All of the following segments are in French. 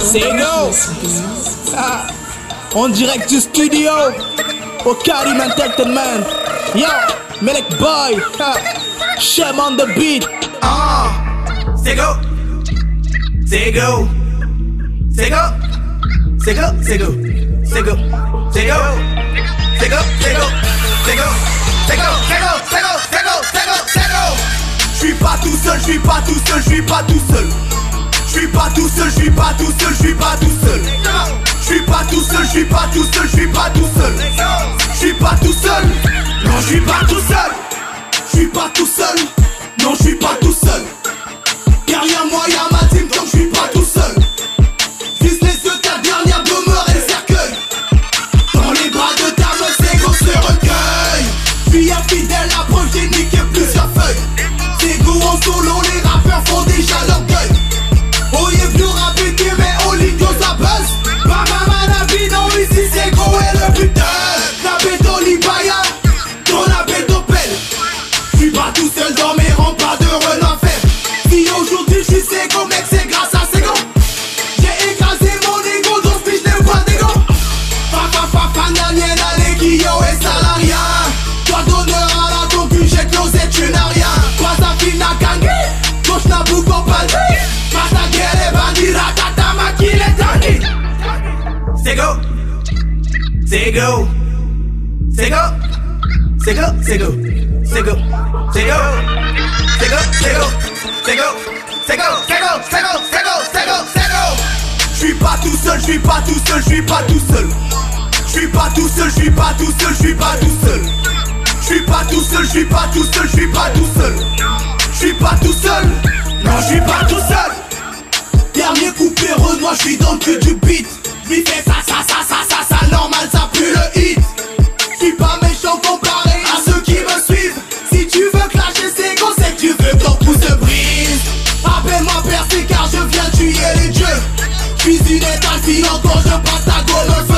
C'est go ah, En direct du studio Au Karim Entertainment Yo, Melek Boy ah, Shem on the beat Ah, c'est go C'est go C'est go C'est go C'est go C'est go C'est go C'est go C'est go C'est go C'est go C'est go C'est go C'est go C'est go C'est go Je suis pas tout seul, je suis pas tout seul, je suis pas tout seul je pas tout seul, je pas tout seul, je pas tout seul. Je suis pas tout seul, je pas tout seul, je pas tout seul. Je pas tout seul. Non, je pas tout seul. Je pas tout seul. Non, je suis pas tout seul. J'y sais qu'on mec, c'est grâce à Sego. J'ai écrasé mon ego, donc puis je n'ai pas d'ego. Papa, papa, nanien, allez, guillot et salariat. Toi, d'honneur à la ton budget, closé, tu n'as rien. Quoi, ça file la gangue, gauche, n'a bout de Bata, guerre, bandit, ratata, maquille, et tangi. Sego, Sego, Sego, Sego, Sego. C'est go C'est go C'est go C'est go C'est go C'est go C'est go C'est go C'est go C'est go C'est go J'suis pas tout seul, j'suis pas tout seul, j'suis pas tout seul J'suis pas tout seul, j'suis pas tout seul, j'suis pas tout seul J'suis pas tout seul, j'suis pas tout seul, j'suis pas tout seul J'suis pas tout seul Non, j'suis pas tout seul Dernier coupé Renoir, je suis dans le cul du beat. J'm'y fais ça, 大过了。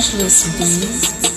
Conscious bees.